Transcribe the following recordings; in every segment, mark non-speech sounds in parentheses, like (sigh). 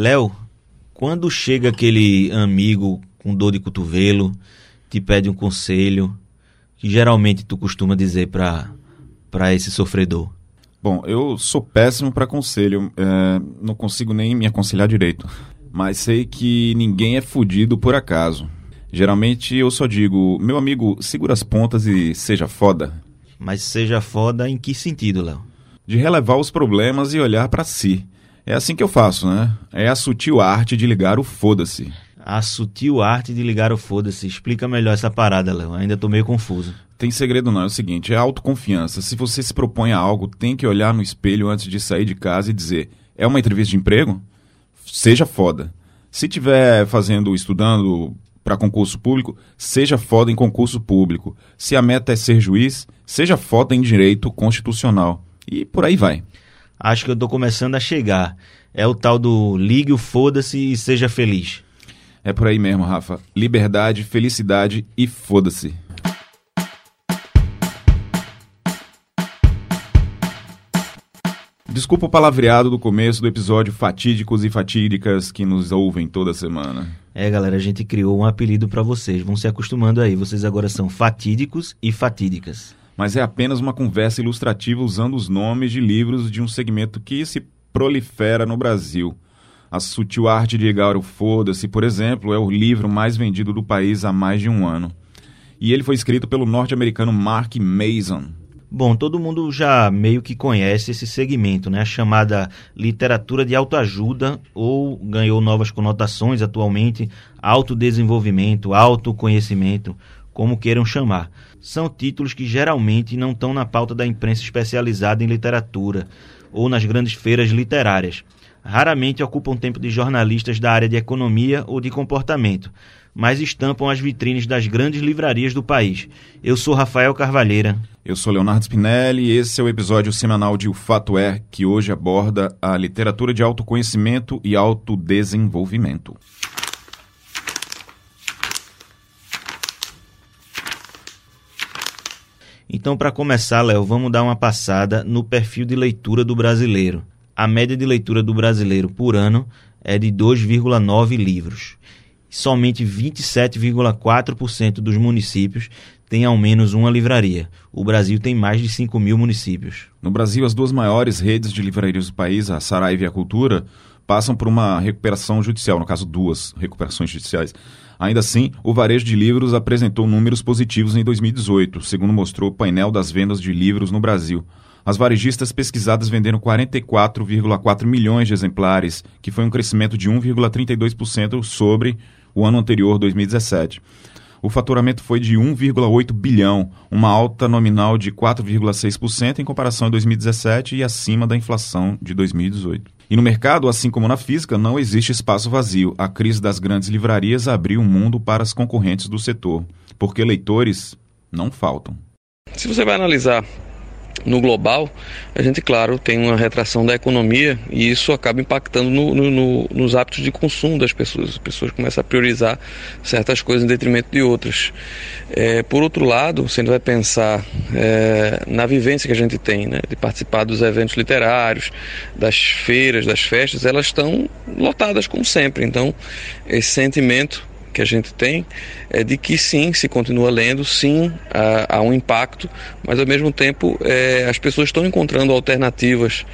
Léo, quando chega aquele amigo com dor de cotovelo, te pede um conselho, que geralmente tu costuma dizer para para esse sofredor? Bom, eu sou péssimo para conselho, é, não consigo nem me aconselhar direito. Mas sei que ninguém é fudido por acaso. Geralmente eu só digo, meu amigo, segura as pontas e seja foda. Mas seja foda em que sentido, Léo? De relevar os problemas e olhar para si. É assim que eu faço, né? É a sutil arte de ligar o foda-se. A sutil arte de ligar o foda-se. Explica melhor essa parada, Léo. Ainda tô meio confuso. Tem segredo não, é o seguinte, é autoconfiança. Se você se propõe a algo, tem que olhar no espelho antes de sair de casa e dizer: "É uma entrevista de emprego?" Seja foda. Se tiver fazendo, estudando para concurso público, seja foda em concurso público. Se a meta é ser juiz, seja foda em direito constitucional. E por aí vai. Acho que eu tô começando a chegar. É o tal do ligue o foda-se e seja feliz. É por aí mesmo, Rafa. Liberdade, felicidade e foda-se. Desculpa o palavreado do começo do episódio Fatídicos e Fatídicas que nos ouvem toda semana. É, galera, a gente criou um apelido para vocês. Vão se acostumando aí. Vocês agora são fatídicos e fatídicas. Mas é apenas uma conversa ilustrativa usando os nomes de livros de um segmento que se prolifera no Brasil. A Sutil Arte de Ligar o Foda-se, por exemplo, é o livro mais vendido do país há mais de um ano. E ele foi escrito pelo norte-americano Mark Mason, Bom, todo mundo já meio que conhece esse segmento, né? A chamada literatura de autoajuda, ou ganhou novas conotações atualmente, autodesenvolvimento, autoconhecimento, como queiram chamar. São títulos que geralmente não estão na pauta da imprensa especializada em literatura ou nas grandes feiras literárias. Raramente ocupam tempo de jornalistas da área de economia ou de comportamento, mas estampam as vitrines das grandes livrarias do país. Eu sou Rafael Carvalheira. Eu sou Leonardo Spinelli e esse é o episódio semanal de O Fato É, que hoje aborda a literatura de autoconhecimento e autodesenvolvimento. Então, para começar, Léo, vamos dar uma passada no perfil de leitura do brasileiro. A média de leitura do brasileiro por ano é de 2,9 livros. Somente 27,4% dos municípios tem ao menos uma livraria. O Brasil tem mais de 5 mil municípios. No Brasil, as duas maiores redes de livrarias do país, a Saraiva e a Cultura, passam por uma recuperação judicial, no caso, duas recuperações judiciais. Ainda assim, o varejo de livros apresentou números positivos em 2018, segundo mostrou o painel das vendas de livros no Brasil. As varejistas pesquisadas venderam 44,4 milhões de exemplares, que foi um crescimento de 1,32% sobre o ano anterior, 2017 o faturamento foi de 1,8 bilhão, uma alta nominal de 4,6% em comparação a 2017 e acima da inflação de 2018. E no mercado, assim como na física, não existe espaço vazio. A crise das grandes livrarias abriu o mundo para as concorrentes do setor, porque leitores não faltam. Se você vai analisar no global, a gente, claro, tem uma retração da economia e isso acaba impactando no, no, no, nos hábitos de consumo das pessoas. As pessoas começam a priorizar certas coisas em detrimento de outras. É, por outro lado, você vai pensar é, na vivência que a gente tem, né, de participar dos eventos literários, das feiras, das festas, elas estão lotadas como sempre. Então, esse sentimento que a gente tem é de que sim, se continua lendo, sim, há, há um impacto, mas ao mesmo tempo é, as pessoas estão encontrando alternativas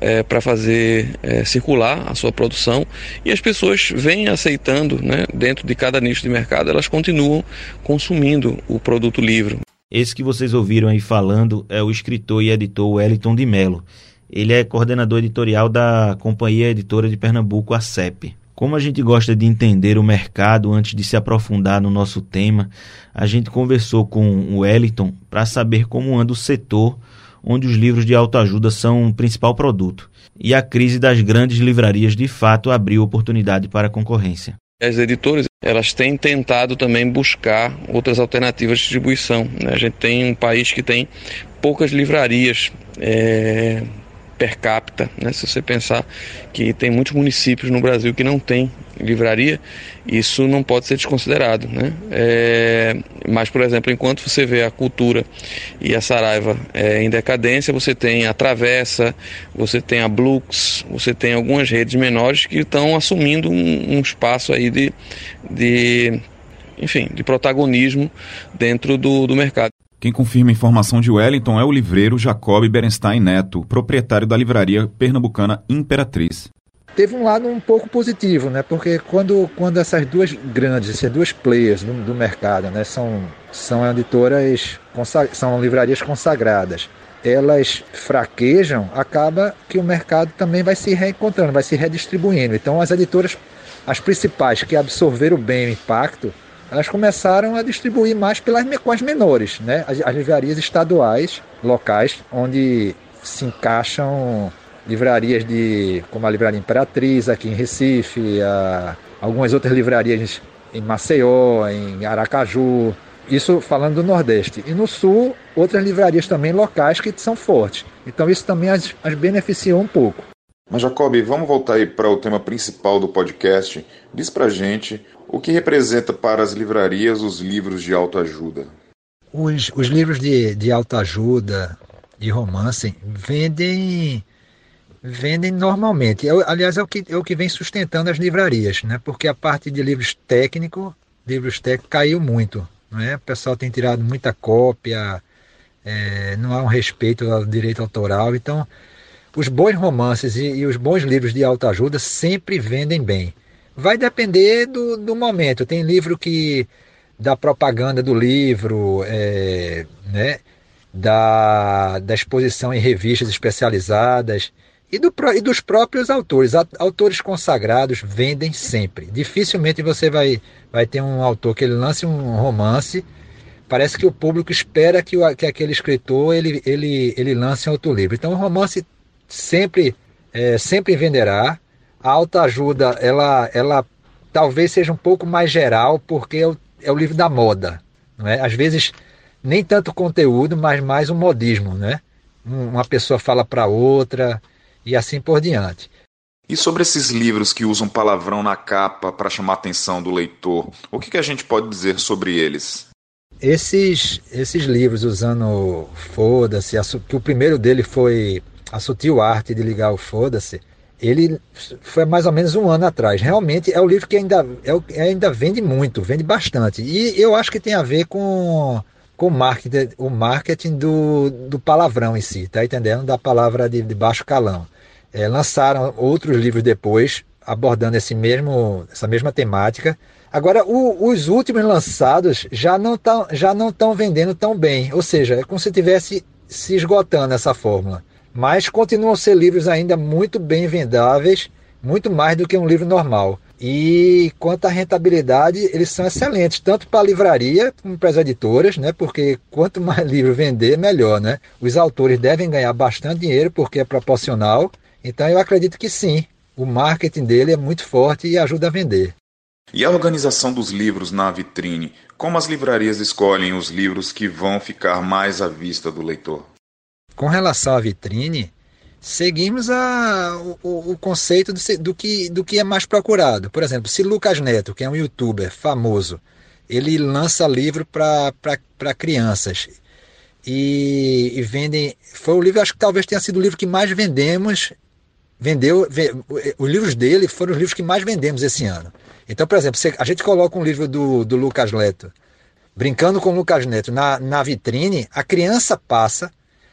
é, para fazer é, circular a sua produção e as pessoas vêm aceitando, né, dentro de cada nicho de mercado, elas continuam consumindo o produto livre. Esse que vocês ouviram aí falando é o escritor e editor Wellington de Mello. Ele é coordenador editorial da Companhia Editora de Pernambuco, a CEP. Como a gente gosta de entender o mercado antes de se aprofundar no nosso tema, a gente conversou com o Wellington para saber como anda o setor onde os livros de autoajuda são o principal produto. E a crise das grandes livrarias de fato abriu oportunidade para a concorrência. As editoras elas têm tentado também buscar outras alternativas de distribuição. Né? A gente tem um país que tem poucas livrarias é, per capita, né? Se você pensar que tem muitos municípios no Brasil que não tem livraria, isso não pode ser desconsiderado, né? É, mas, por exemplo, enquanto você vê a cultura e a Saraiva é, em decadência, você tem a Travessa, você tem a Blux, você tem algumas redes menores que estão assumindo um, um espaço aí de, de, enfim, de protagonismo dentro do, do mercado. Quem confirma a informação de Wellington é o livreiro Jacob Berenstein Neto, proprietário da livraria pernambucana Imperatriz. Teve um lado um pouco positivo, né? Porque quando, quando essas duas grandes, essas duas players do, do mercado, né? São, são editoras, são livrarias consagradas. Elas fraquejam, acaba que o mercado também vai se reencontrando, vai se redistribuindo. Então as editoras, as principais que absorveram bem o impacto, elas começaram a distribuir mais pelas, com as menores, né? as, as livrarias estaduais, locais, onde se encaixam livrarias de como a livraria Imperatriz aqui em Recife, a, algumas outras livrarias em Maceió, em Aracaju, isso falando do Nordeste. E no Sul, outras livrarias também locais que são fortes. Então isso também as, as beneficiou um pouco. Mas Jacob, vamos voltar aí para o tema principal do podcast. Diz pra gente o que representa para as livrarias os livros de autoajuda. Os, os livros de, de autoajuda e romance vendem vendem normalmente. Eu, aliás, é o, que, é o que vem sustentando as livrarias, né? porque a parte de livros técnicos, livros técnicos caiu muito. Né? O pessoal tem tirado muita cópia, é, não há um respeito ao direito autoral. Então, os bons romances e, e os bons livros de autoajuda sempre vendem bem. Vai depender do, do momento. Tem livro que da propaganda do livro, é, né, da, da exposição em revistas especializadas e, do, e dos próprios autores. Autores consagrados vendem sempre. Dificilmente você vai, vai ter um autor que ele lance um romance. Parece que o público espera que, o, que aquele escritor ele, ele, ele lance outro livro. Então o romance sempre, é, sempre venderá. A autoajuda, ela, ela talvez seja um pouco mais geral, porque é o, é o livro da moda. Não é? Às vezes, nem tanto conteúdo, mas mais um modismo. Né? Uma pessoa fala para outra e assim por diante. E sobre esses livros que usam palavrão na capa para chamar a atenção do leitor, o que, que a gente pode dizer sobre eles? Esses, esses livros usando foda-se, que o primeiro dele foi a sutil arte de ligar o foda-se, ele foi mais ou menos um ano atrás. Realmente é o livro que ainda, é, ainda vende muito, vende bastante. E eu acho que tem a ver com, com marketing, o marketing do, do palavrão em si, tá entendendo? Da palavra de, de baixo calão. É, lançaram outros livros depois, abordando esse mesmo, essa mesma temática. Agora, o, os últimos lançados já não estão já não estão vendendo tão bem, ou seja, é como se tivesse se esgotando essa fórmula mas continuam a ser livros ainda muito bem vendáveis, muito mais do que um livro normal. E quanto à rentabilidade, eles são excelentes, tanto para a livraria como para as editoras, né? porque quanto (laughs) mais livro vender, melhor. Né? Os autores devem ganhar bastante dinheiro porque é proporcional. Então eu acredito que sim, o marketing dele é muito forte e ajuda a vender. E a organização dos livros na vitrine? Como as livrarias escolhem os livros que vão ficar mais à vista do leitor? Com relação à vitrine, seguimos a, o, o conceito do, do, que, do que é mais procurado. Por exemplo, se Lucas Neto, que é um youtuber famoso, ele lança livro para crianças e, e vendem. Foi o livro, acho que talvez tenha sido o livro que mais vendemos. Vendeu, os livros dele foram os livros que mais vendemos esse ano. Então, por exemplo, a gente coloca um livro do, do Lucas Neto, brincando com o Lucas Neto, na, na vitrine, a criança passa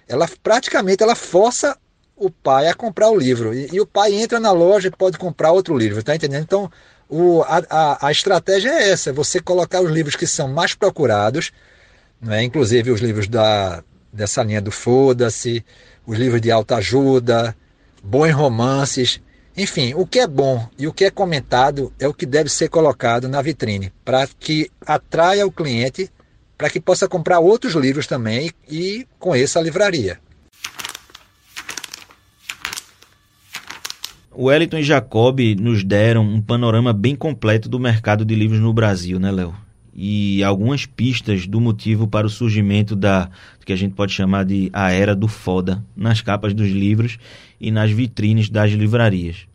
ela praticamente ela força o pai a comprar o livro. E, e o pai entra na loja e pode comprar outro livro, tá entendendo? Então, o, a, a, a, estratégia é essa: você colocar os livros que são mais procurados, né? inclusive os livros da, dessa linha do Foda-se, os livros de alta ajuda, bons romances. Enfim, o que é bom e o que é comentado é o que deve ser colocado na vitrine, para que atraia o cliente para que possa comprar outros livros também e conheça a livraria. Wellington e Jacob nos deram um panorama bem completo do mercado de livros no Brasil, né, Léo? e algumas pistas do motivo para o surgimento da que a gente pode chamar de a era do foda nas capas dos livros e nas vitrines das livrarias.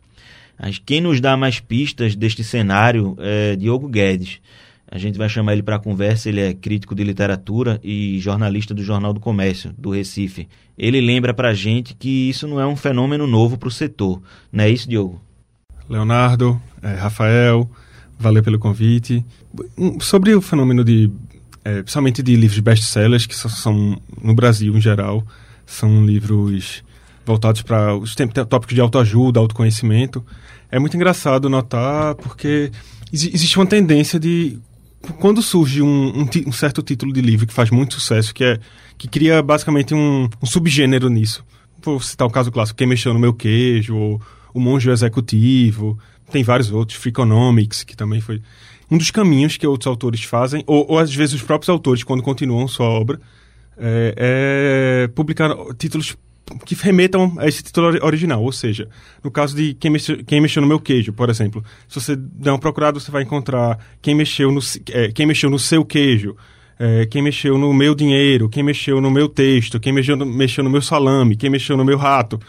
Mas quem nos dá mais pistas deste cenário é Diogo Guedes. A gente vai chamar ele para conversa. Ele é crítico de literatura e jornalista do Jornal do Comércio, do Recife. Ele lembra para a gente que isso não é um fenômeno novo para o setor. Não é isso, Diogo? Leonardo, é, Rafael, valeu pelo convite. Sobre o fenômeno de, é, principalmente de livros best-sellers, que são, no Brasil em geral, são livros voltados para os tópicos de autoajuda, autoconhecimento. É muito engraçado notar porque existe uma tendência de quando surge um, um, um, certo título de livro que faz muito sucesso, que é que cria basicamente um, um subgênero nisso. Vou citar o caso clássico, Quem Mexeu no Meu Queijo, ou O Monge Executivo, tem vários outros, Freakonomics, que também foi... Um dos caminhos que outros autores fazem, ou, ou às vezes os próprios autores, quando continuam sua obra, é, é publicar títulos que remetam a esse título original. Ou seja, no caso de quem mexeu, quem mexeu no meu queijo, por exemplo, se você der uma procurada, você vai encontrar quem mexeu no, é, quem mexeu no seu queijo, é, quem mexeu no meu dinheiro, quem mexeu no meu texto, quem mexeu no, mexeu no meu salame, quem mexeu no meu rato.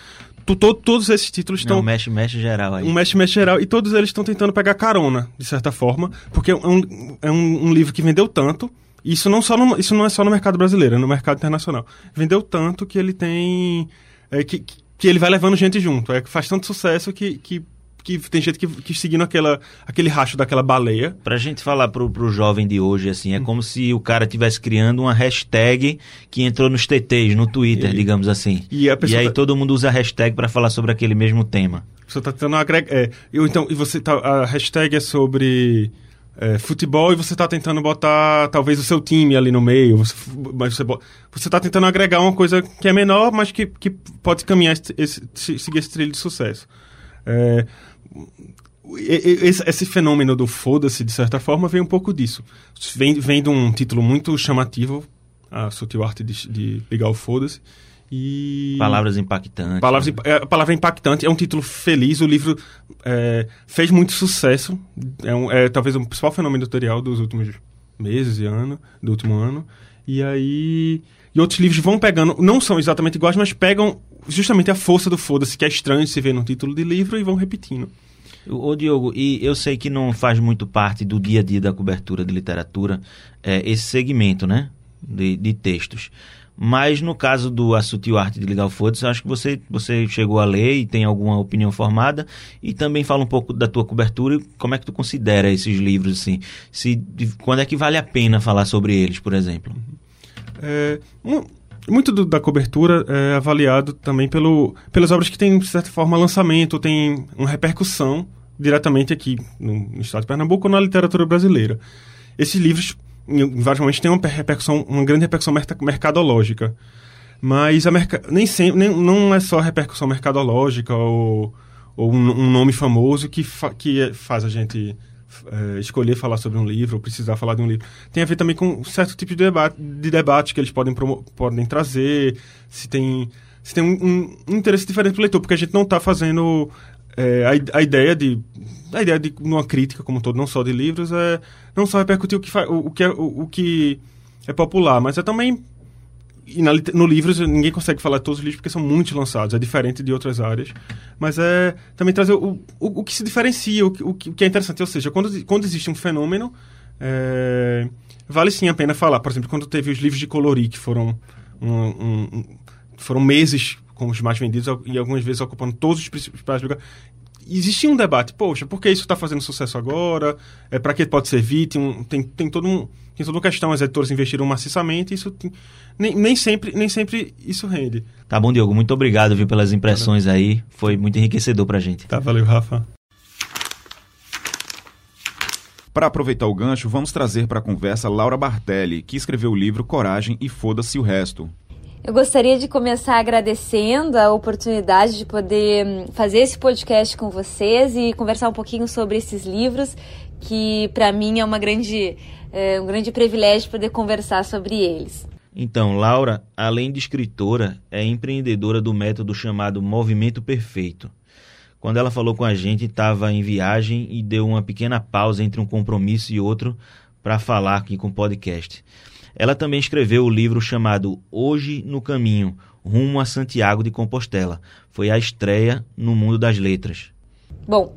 Todo, todos esses títulos estão. Um mexe-mexe geral aí. Um mexe-mexe geral. E todos eles estão tentando pegar carona, de certa forma, porque é um, é um, um livro que vendeu tanto isso não, só no, isso não é só no mercado brasileiro, é no mercado internacional. Vendeu tanto que ele tem. É, que, que ele vai levando gente junto. É, faz tanto sucesso que, que que tem gente que, que seguindo aquela, aquele racho daquela baleia. Pra gente falar pro, pro jovem de hoje, assim, é hum. como se o cara estivesse criando uma hashtag que entrou nos TTs, no Twitter, e, digamos assim. E, e aí tá... todo mundo usa a hashtag para falar sobre aquele mesmo tema. Você tá tentando agregar. É, eu, então, e você tá. A hashtag é sobre é, futebol e você está tentando botar talvez o seu time ali no meio, você, mas você está tentando agregar uma coisa que é menor, mas que, que pode caminhar esse, esse, seguir esse trilho de sucesso. É, esse, esse, fenômeno do foda-se, de certa forma, vem um pouco disso. Vem, vem de um título muito chamativo, a sutil arte de, de o foda-se, e... Palavras impactantes. Palavras, né? é, a palavra impactante é um título feliz. O livro é, fez muito sucesso. É, um, é, talvez o principal fenômeno editorial dos últimos meses e ano, do último ano. E aí. E outros livros vão pegando, não são exatamente iguais, mas pegam justamente a força do foda-se, que é estranho se ver no título de livro, e vão repetindo. Ô Diogo, e eu sei que não faz muito parte do dia a dia da cobertura de literatura é, esse segmento, né? De, de textos. Mas no caso do A Sutil Arte de Ligar o Foda-se, acho que você, você chegou a ler e tem alguma opinião formada. E também fala um pouco da tua cobertura e como é que tu considera esses livros, assim. Se, quando é que vale a pena falar sobre eles, por exemplo? É, muito do, da cobertura é avaliado também pelo, pelas obras que têm, de certa forma, lançamento, tem uma repercussão diretamente aqui no, no estado de Pernambuco ou na literatura brasileira. Esses livros em vários momentos tem uma repercussão, uma grande repercussão mercadológica. Mas a nem sempre, nem, não é só a repercussão mercadológica ou, ou um, um nome famoso que, fa, que faz a gente é, escolher falar sobre um livro ou precisar falar de um livro. Tem a ver também com um certo tipo de debate, de debate que eles podem, podem trazer, se tem, se tem um, um interesse diferente do leitor, porque a gente não está fazendo é, a, a ideia de a ideia de uma crítica como um todo, não só de livros, é não só repercutir o que, o, o, que, é, o, o, que é popular, mas é também. E na, no livros ninguém consegue falar de todos os livros porque são muitos lançados, é diferente de outras áreas. Mas é também trazer o, o, o que se diferencia, o, o, que é interessante. Ou seja, quando, quando existe um fenômeno, é, vale sim a pena falar. Por exemplo, quando teve os livros de colorir, que foram, um, um, foram meses com os mais vendidos e algumas vezes ocupando todos os principais lugares existia um debate, poxa, por que isso está fazendo sucesso agora? É, para que pode servir? Tem, um, tem, tem, todo um, tem toda uma questão, as editoras investiram maciçamente, isso tem, nem, nem, sempre, nem sempre isso rende. Tá bom, Diogo, muito obrigado viu, pelas impressões aí, foi muito enriquecedor para a gente. Tá, valeu, Rafa. Para aproveitar o gancho, vamos trazer para a conversa Laura Bartelli, que escreveu o livro Coragem e Foda-se o Resto. Eu gostaria de começar agradecendo a oportunidade de poder hum, fazer esse podcast com vocês e conversar um pouquinho sobre esses livros, que para mim é uma grande, é um grande privilégio poder conversar sobre eles. Então, Laura, além de escritora, é empreendedora do método chamado Movimento Perfeito. Quando ela falou com a gente, estava em viagem e deu uma pequena pausa entre um compromisso e outro para falar aqui com o podcast. Ela também escreveu o livro chamado Hoje no Caminho, Rumo a Santiago de Compostela. Foi a estreia no mundo das letras. Bom,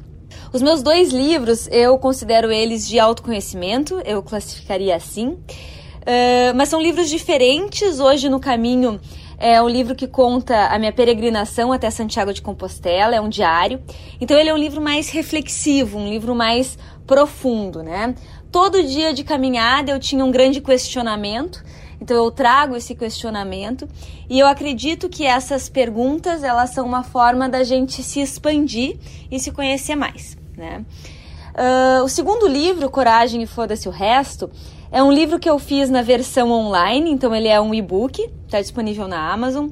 os meus dois livros eu considero eles de autoconhecimento, eu classificaria assim. Uh, mas são livros diferentes. Hoje no Caminho é um livro que conta a minha peregrinação até Santiago de Compostela, é um diário. Então ele é um livro mais reflexivo, um livro mais profundo, né? Todo dia de caminhada eu tinha um grande questionamento, então eu trago esse questionamento e eu acredito que essas perguntas elas são uma forma da gente se expandir e se conhecer mais, né? Uh, o segundo livro, Coragem e Foda-se o Resto, é um livro que eu fiz na versão online, então ele é um e-book, está disponível na Amazon.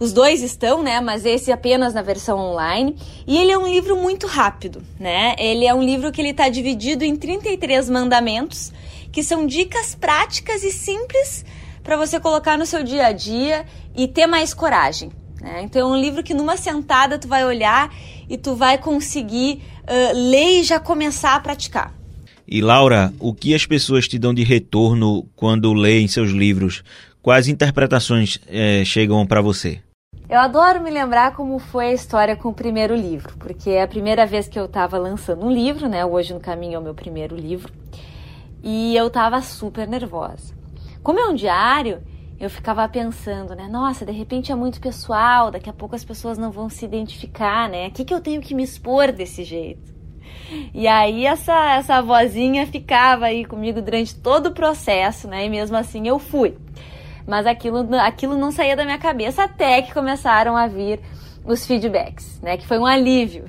Os dois estão, né? Mas esse apenas na versão online. E ele é um livro muito rápido, né? Ele é um livro que ele está dividido em 33 mandamentos, que são dicas práticas e simples para você colocar no seu dia a dia e ter mais coragem. Né? Então é um livro que numa sentada tu vai olhar e tu vai conseguir uh, ler e já começar a praticar. E Laura, o que as pessoas te dão de retorno quando leem seus livros? Quais interpretações é, chegam para você? Eu adoro me lembrar como foi a história com o primeiro livro, porque é a primeira vez que eu estava lançando um livro, né? Hoje no Caminho é o meu primeiro livro, e eu estava super nervosa. Como é um diário, eu ficava pensando, né? Nossa, de repente é muito pessoal, daqui a pouco as pessoas não vão se identificar, né? O que, que eu tenho que me expor desse jeito? E aí essa, essa vozinha ficava aí comigo durante todo o processo, né? E mesmo assim eu fui. Mas aquilo, aquilo não saía da minha cabeça até que começaram a vir os feedbacks, né? Que foi um alívio.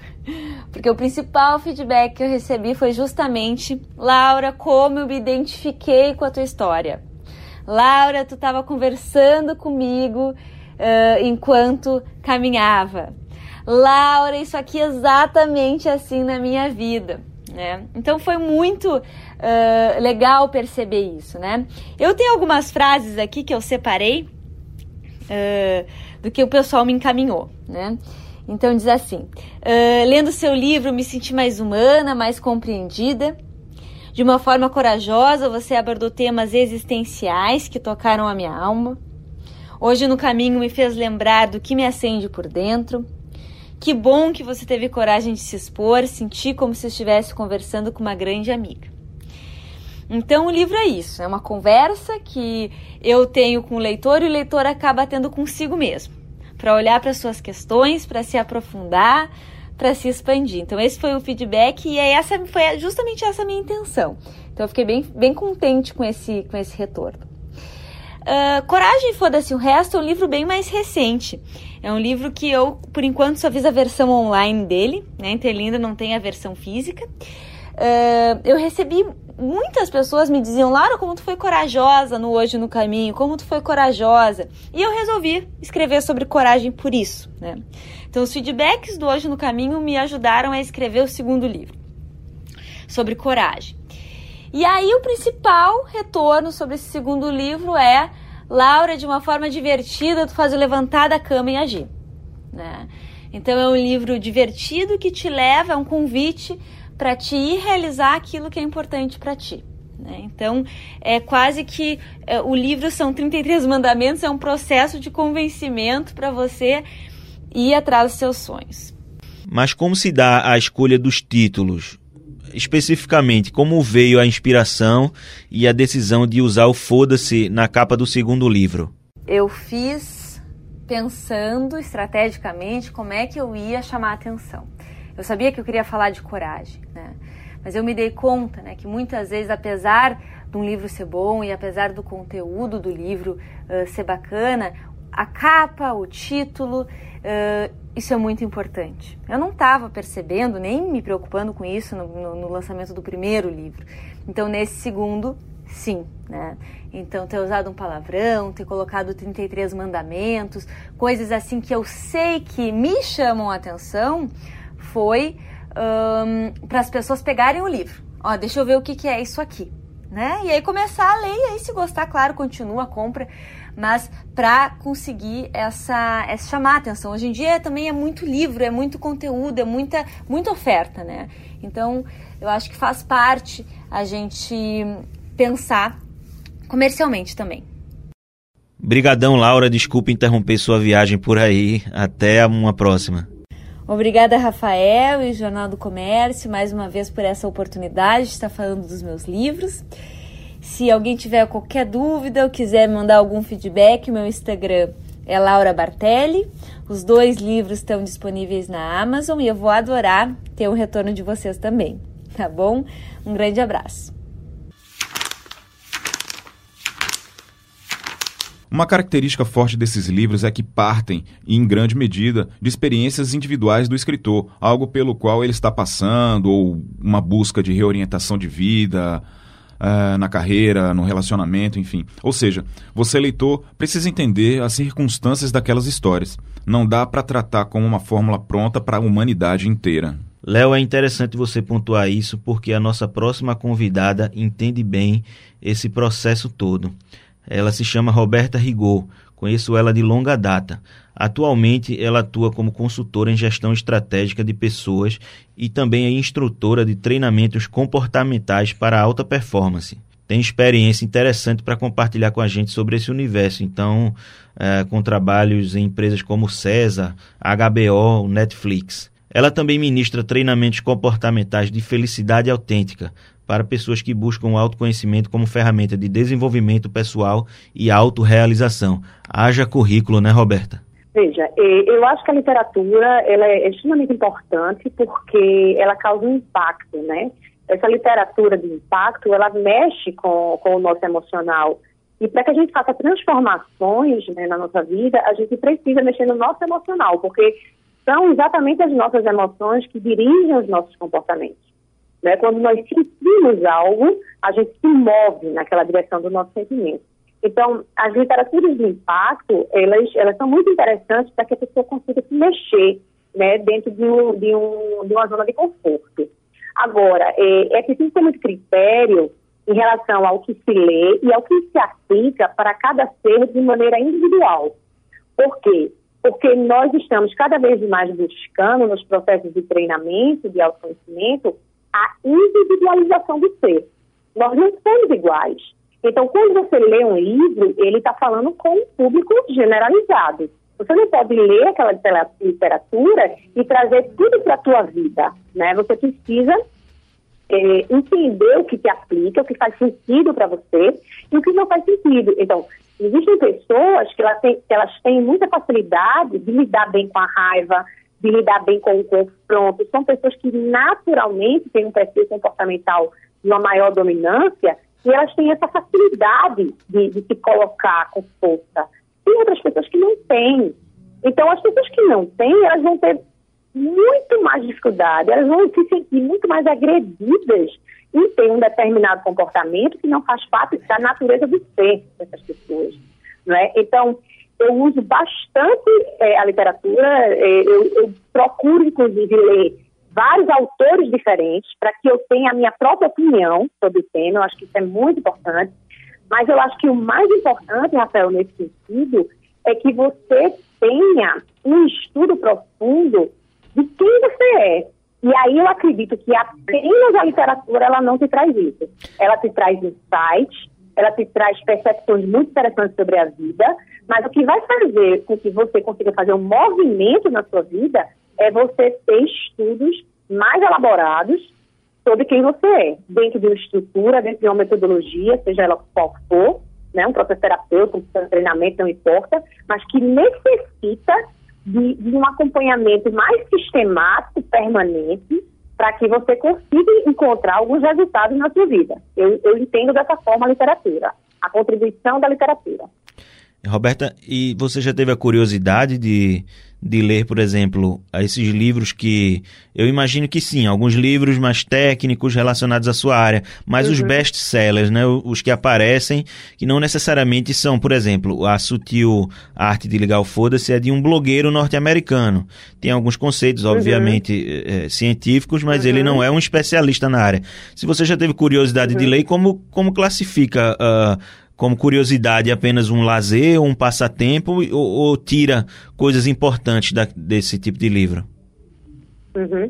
Porque o principal feedback que eu recebi foi justamente, Laura, como eu me identifiquei com a tua história. Laura, tu estava conversando comigo uh, enquanto caminhava. Laura, isso aqui é exatamente assim na minha vida. Né? Então foi muito uh, legal perceber isso, né? Eu tenho algumas frases aqui que eu separei uh, do que o pessoal me encaminhou, né? Então diz assim: uh, lendo seu livro, me senti mais humana, mais compreendida. De uma forma corajosa, você abordou temas existenciais que tocaram a minha alma. Hoje no caminho me fez lembrar do que me acende por dentro. Que bom que você teve coragem de se expor, sentir como se estivesse conversando com uma grande amiga. Então o livro é isso, é uma conversa que eu tenho com o leitor e o leitor acaba tendo consigo mesmo, para olhar para suas questões, para se aprofundar, para se expandir. Então esse foi o feedback e é essa foi justamente essa minha intenção. Então eu fiquei bem, bem contente com esse, com esse retorno. Uh, Coragem Foda-se o Resto é um livro bem mais recente. É um livro que eu, por enquanto, só fiz a versão online dele, né? Então ele ainda não tem a versão física. Uh, eu recebi muitas pessoas me diziam, Lara, como tu foi corajosa no Hoje no Caminho, como tu foi corajosa. E eu resolvi escrever sobre coragem por isso, né? Então os feedbacks do Hoje no Caminho me ajudaram a escrever o segundo livro sobre coragem. E aí o principal retorno sobre esse segundo livro é Laura, de uma forma divertida, tu faz o levantar da cama e agir. Né? Então é um livro divertido que te leva a um convite para te ir realizar aquilo que é importante para ti. Né? Então é quase que é, o livro são 33 mandamentos, é um processo de convencimento para você ir atrás dos seus sonhos. Mas como se dá a escolha dos títulos? Especificamente como veio a inspiração e a decisão de usar o Foda-se na capa do segundo livro? Eu fiz pensando estrategicamente como é que eu ia chamar a atenção. Eu sabia que eu queria falar de coragem, né? Mas eu me dei conta, né, que muitas vezes, apesar de um livro ser bom e apesar do conteúdo do livro uh, ser bacana, a capa, o título, uh, isso é muito importante. Eu não estava percebendo, nem me preocupando com isso no, no, no, lançamento do primeiro livro. Então, nesse segundo, sim. Né? Então, ter usado um palavrão, ter colocado 33 mandamentos, coisas assim que eu sei que me chamam a atenção, foi um, para as pessoas pegarem o livro. Ó, deixa eu ver o que, que é isso aqui. Né? E aí começar a ler, e aí se gostar, claro, continua a compra. Mas para conseguir essa, essa chamar a atenção. Hoje em dia também é muito livro, é muito conteúdo, é muita, muita oferta, né? Então, eu acho que faz parte a gente pensar comercialmente também. Brigadão, Laura. Desculpe interromper sua viagem por aí. Até uma próxima. Obrigada, Rafael e Jornal do Comércio, mais uma vez por essa oportunidade de estar falando dos meus livros. Se alguém tiver qualquer dúvida ou quiser mandar algum feedback, meu Instagram é Laura Bartelli. Os dois livros estão disponíveis na Amazon e eu vou adorar ter um retorno de vocês também, tá bom? Um grande abraço. Uma característica forte desses livros é que partem, em grande medida, de experiências individuais do escritor, algo pelo qual ele está passando, ou uma busca de reorientação de vida, uh, na carreira, no relacionamento, enfim. Ou seja, você, leitor, precisa entender as circunstâncias daquelas histórias. Não dá para tratar como uma fórmula pronta para a humanidade inteira. Léo, é interessante você pontuar isso porque a nossa próxima convidada entende bem esse processo todo. Ela se chama Roberta Rigor. Conheço ela de longa data. Atualmente, ela atua como consultora em gestão estratégica de pessoas e também é instrutora de treinamentos comportamentais para alta performance. Tem experiência interessante para compartilhar com a gente sobre esse universo. Então, é, com trabalhos em empresas como César, HBO, Netflix. Ela também ministra treinamentos comportamentais de felicidade autêntica para pessoas que buscam o autoconhecimento como ferramenta de desenvolvimento pessoal e autorrealização. Haja currículo, né, Roberta? Veja, eu acho que a literatura ela é extremamente importante porque ela causa um impacto, né? Essa literatura de impacto, ela mexe com, com o nosso emocional. E para que a gente faça transformações né, na nossa vida, a gente precisa mexer no nosso emocional, porque são exatamente as nossas emoções que dirigem os nossos comportamentos. Né? Quando nós sentimos algo, a gente se move naquela direção do nosso sentimento. Então, as literaturas de impacto, elas, elas são muito interessantes para que a pessoa consiga se mexer né, dentro de, um, de, um, de uma zona de conforto. Agora, é, é preciso ter muito critério em relação ao que se lê e ao que se aplica para cada ser de maneira individual. Por quê? Porque nós estamos cada vez mais buscando nos processos de treinamento, de autoconhecimento, a individualização do ser. Nós não somos iguais. Então, quando você lê um livro, ele está falando com um público generalizado. Você não pode ler aquela literatura e trazer tudo para a tua vida, né? Você precisa é, entender o que te aplica, o que faz sentido para você e o que não faz sentido. Então, existem pessoas que elas têm, que elas têm muita facilidade de lidar bem com a raiva, de lidar bem com o confronto. São pessoas que naturalmente têm um perfil comportamental de uma maior dominância e elas têm essa facilidade de, de se colocar com força. Tem outras pessoas que não têm. Então, as pessoas que não têm, elas vão ter muito mais dificuldade, elas vão se sentir muito mais agredidas em ter um determinado comportamento que não faz parte da natureza do ser dessas pessoas. Não é? Então, eu uso bastante é, a literatura, é, eu, eu, procuro, inclusive, ler vários autores diferentes para que eu tenha a minha própria opinião sobre o tema, eu acho que isso é muito importante. Mas eu acho que o mais importante, Rafael, nesse sentido, é que você tenha um estudo profundo de quem você é. E aí eu acredito que apenas a literatura ela não te traz isso. Ela te traz insights, ela te traz percepções muito interessantes sobre a vida, mas o que vai fazer com que você consiga fazer um movimento na sua vida é você ter estudos mais elaborados sobre quem você é, dentro de uma estrutura, dentro de uma metodologia, seja ela qual for, né, um processo terapêutico, um treinamento, não importa, mas que necessita de, de um acompanhamento mais sistemático, permanente, para que você consiga encontrar alguns resultados na sua vida. Eu, eu entendo dessa forma a literatura, a contribuição da literatura. Roberta, e você já teve a curiosidade de, de ler, por exemplo, esses livros que eu imagino que sim, alguns livros mais técnicos relacionados à sua área, mas uhum. os best-sellers, né, os que aparecem, que não necessariamente são, por exemplo, a sutil arte de ligar o foda-se é de um blogueiro norte-americano. Tem alguns conceitos, uhum. obviamente, é, científicos, mas uhum. ele não é um especialista na área. Se você já teve curiosidade de uhum. ler, como, como classifica uh, como curiosidade apenas um lazer, um passatempo, ou, ou tira coisas importantes da, desse tipo de livro? Uhum.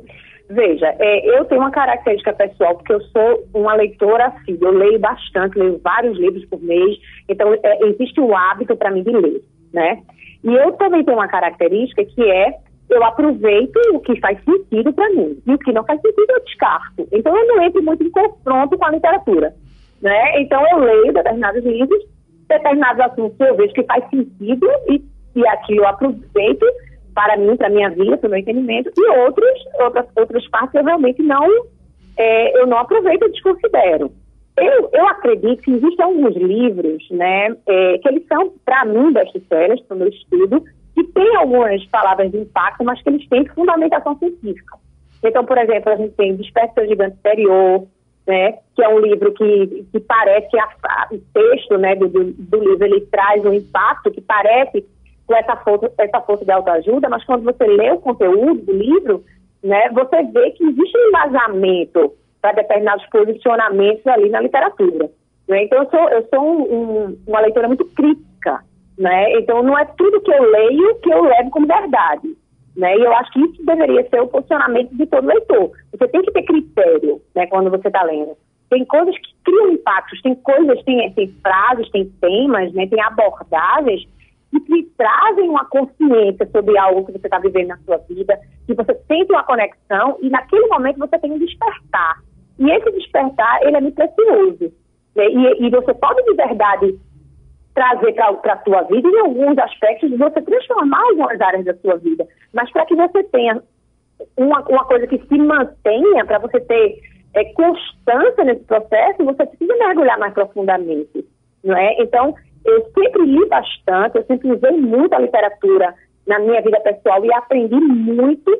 Veja, é, eu tenho uma característica pessoal, porque eu sou uma leitora eu leio bastante, leio vários livros por mês, então é, existe o hábito para mim de ler, né? E eu também tenho uma característica que é eu aproveito o que faz sentido para mim. E o que não faz sentido eu descarto. Então eu não entro muito em confronto com a literatura. Né? Então eu leio determinados livros, determinados assuntos eu vejo que faz sentido e, e aqui eu aproveito para mim, para minha vida, para o meu entendimento, e outros, outras, outras partes eu realmente não, é, eu não aproveito e desconsidero. Eu, eu acredito que existem alguns livros, né, é, que eles são, para mim, best-sellers, para o meu estudo, que tem algumas palavras de impacto, mas que eles têm fundamentação científica. Então, por exemplo, a gente tem Desperta Gigante Exterior, né, que é um livro que, que parece, a, a, o texto né, do, do, livro, ele traz um impacto que parece com essa força, essa força de autoajuda, mas quando você lê o conteúdo do livro, né, você vê que existe um embasamento para determinados posicionamentos ali na literatura. Né? Então, eu sou, eu sou um, um, uma leitora muito crítica né? Então, não é tudo que eu leio que eu levo como verdade. Né? E eu acho que isso deveria ser o posicionamento de todo leitor. Você tem que ter critério né, quando você está lendo. Tem coisas que criam impactos, tem coisas, tem, tem frases, tem temas, né, tem abordagens que te trazem uma consciência sobre algo que você está vivendo na sua vida, que você sente uma conexão e naquele momento você tem um despertar. E esse despertar, ele é muito precioso. Né? E, e você pode de verdade trazer para a sua vida em alguns aspectos você transformar algumas áreas da sua vida. Mas para que você tenha uma, uma coisa que se mantenha, para você ter é, constância nesse processo, você precisa mergulhar mais profundamente. Não é? Então, eu sempre li bastante, eu sempre usei muito a literatura na minha vida pessoal e aprendi muito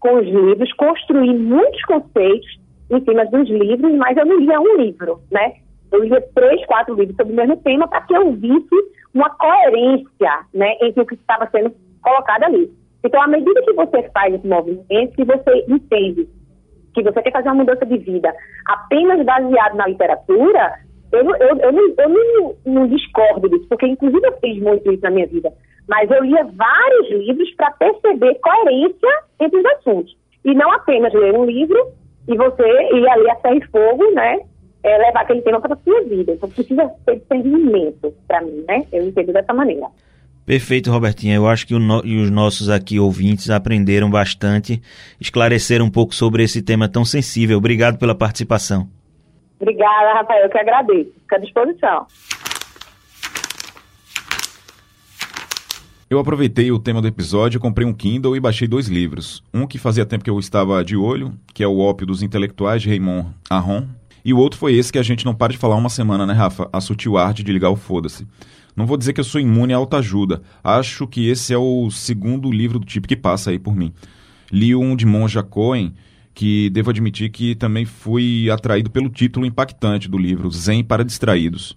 com os livros, construí muitos conceitos em cima dos livros, mas eu não lia um livro, né? Eu lia três, quatro livros sobre o mesmo tema para que eu visse uma coerência né, entre o que estava sendo colocado ali. Então, à medida que você faz esse movimento, que você entende que você quer fazer uma mudança de vida apenas baseado na literatura, eu, eu, eu, não, eu não, não discordo disso, porque inclusive eu fiz muito isso na minha vida. Mas eu lia vários livros para perceber coerência entre os assuntos. E não apenas ler um livro e você ir ali a ferro e fogo, né? É, levar aquele tema para a sua vida. Então precisa ter discernimento para mim, né? Eu entendo dessa maneira. Perfeito, Robertinha. Eu acho que no, os nossos aqui ouvintes aprenderam bastante, esclareceram um pouco sobre esse tema tão sensível. Obrigado pela participação. Obrigada, Rafael. Eu que agradeço. Fica à disposição. Eu aproveitei o tema do episódio, comprei um Kindle e baixei dois livros. Um que fazia tempo que eu estava de olho, que é O Ópio dos Intelectuais, de Raymond Aron, e o outro foi esse que a gente não para de falar uma semana, né, Rafa? A sutil arte de ligar o foda-se. Não vou dizer que eu sou imune à autoajuda. Acho que esse é o segundo livro do tipo que passa aí por mim. Li um de Monja Cohen, que devo admitir que também fui atraído pelo título impactante do livro, Zen para Distraídos.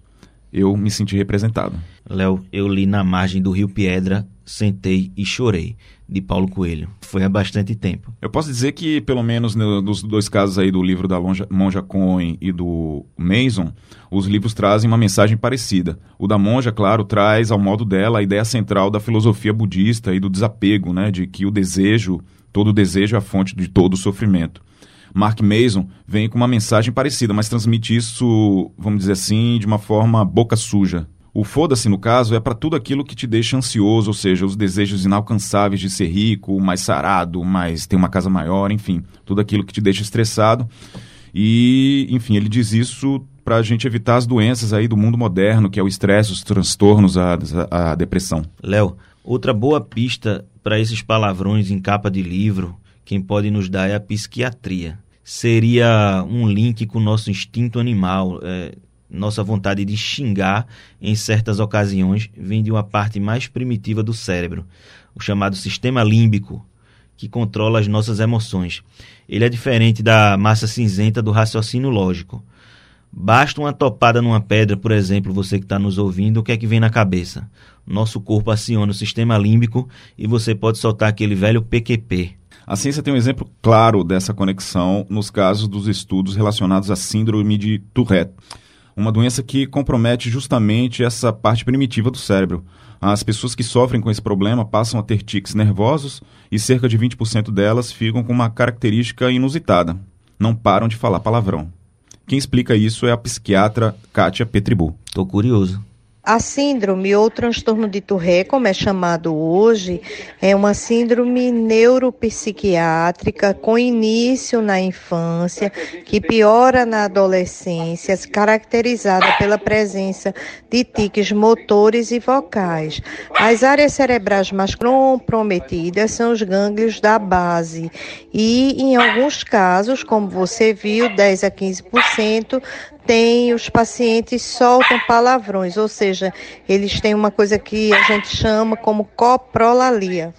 Eu me senti representado. Léo, eu li Na Margem do Rio Piedra, Sentei e Chorei de Paulo Coelho. Foi há bastante tempo. Eu posso dizer que, pelo menos nos dois casos aí do livro da Lonja, Monja Cohen e do Mason, os livros trazem uma mensagem parecida. O da Monja, claro, traz ao modo dela a ideia central da filosofia budista e do desapego, né, de que o desejo, todo desejo é a fonte de todo o sofrimento. Mark Mason vem com uma mensagem parecida, mas transmite isso, vamos dizer assim, de uma forma boca suja, o foda-se, no caso, é para tudo aquilo que te deixa ansioso, ou seja, os desejos inalcançáveis de ser rico, mais sarado, mais ter uma casa maior, enfim, tudo aquilo que te deixa estressado. E, enfim, ele diz isso para a gente evitar as doenças aí do mundo moderno, que é o estresse, os transtornos, a, a, depressão. Léo, outra boa pista para esses palavrões em capa de livro, quem pode nos dar é a psiquiatria. Seria um link com o nosso instinto animal. É, nossa vontade de xingar em certas ocasiões vem de uma parte mais primitiva do cérebro, o chamado sistema límbico, que controla as nossas emoções. Ele é diferente da massa cinzenta do raciocínio lógico. Basta uma topada numa pedra, por exemplo, você que está nos ouvindo, o que é que vem na cabeça? Nosso corpo aciona o sistema límbico e você pode soltar aquele velho PQP. A ciência tem um exemplo claro dessa conexão nos casos dos estudos relacionados à síndrome de Tourette uma doença que compromete justamente essa parte primitiva do cérebro. As pessoas que sofrem com esse problema passam a ter tiques nervosos e cerca de 20% delas ficam com uma característica inusitada. Não param de falar palavrão. Quem explica isso é a psiquiatra Kátia Petribu. Tô curioso. A síndrome ou transtorno de Tourette, como é chamado hoje, é uma síndrome neuropsiquiátrica com início na infância, que piora na adolescência, caracterizada pela presença de tiques motores e vocais. As áreas cerebrais mais comprometidas são os gânglios da base e, em alguns casos, como você viu, 10 a 15% tem os pacientes soltam palavrões, ou seja, eles têm uma coisa que a gente chama como coprolalia.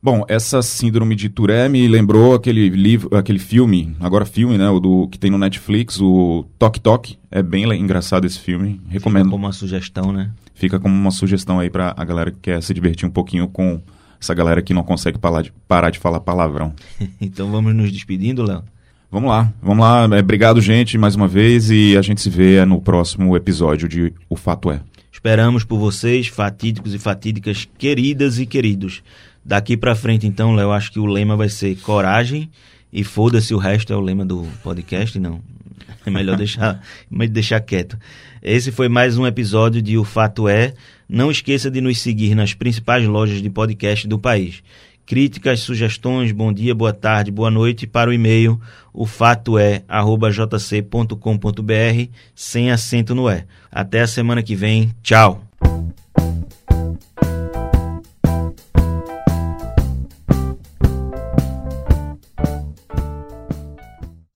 Bom, essa síndrome de Tourette me lembrou aquele livro, aquele filme, agora filme, né, o do que tem no Netflix, o Tok Tok. É bem engraçado esse filme, recomendo. Fica como uma sugestão, né? Fica como uma sugestão aí para a galera que quer se divertir um pouquinho com essa galera que não consegue parar de, parar de falar palavrão. (laughs) então vamos nos despedindo, Léo? Vamos lá, vamos lá. É, obrigado, gente, mais uma vez, e a gente se vê no próximo episódio de O Fato É. Esperamos por vocês, fatídicos e fatídicas, queridas e queridos. Daqui para frente, então, Léo, acho que o lema vai ser coragem e foda-se o resto é o lema do podcast, não. É melhor (laughs) deixar, deixar quieto. Esse foi mais um episódio de O Fato É. Não esqueça de nos seguir nas principais lojas de podcast do país. Críticas, sugestões, bom dia, boa tarde, boa noite para o e-mail o fato é jc.com.br sem acento no é. Até a semana que vem. Tchau.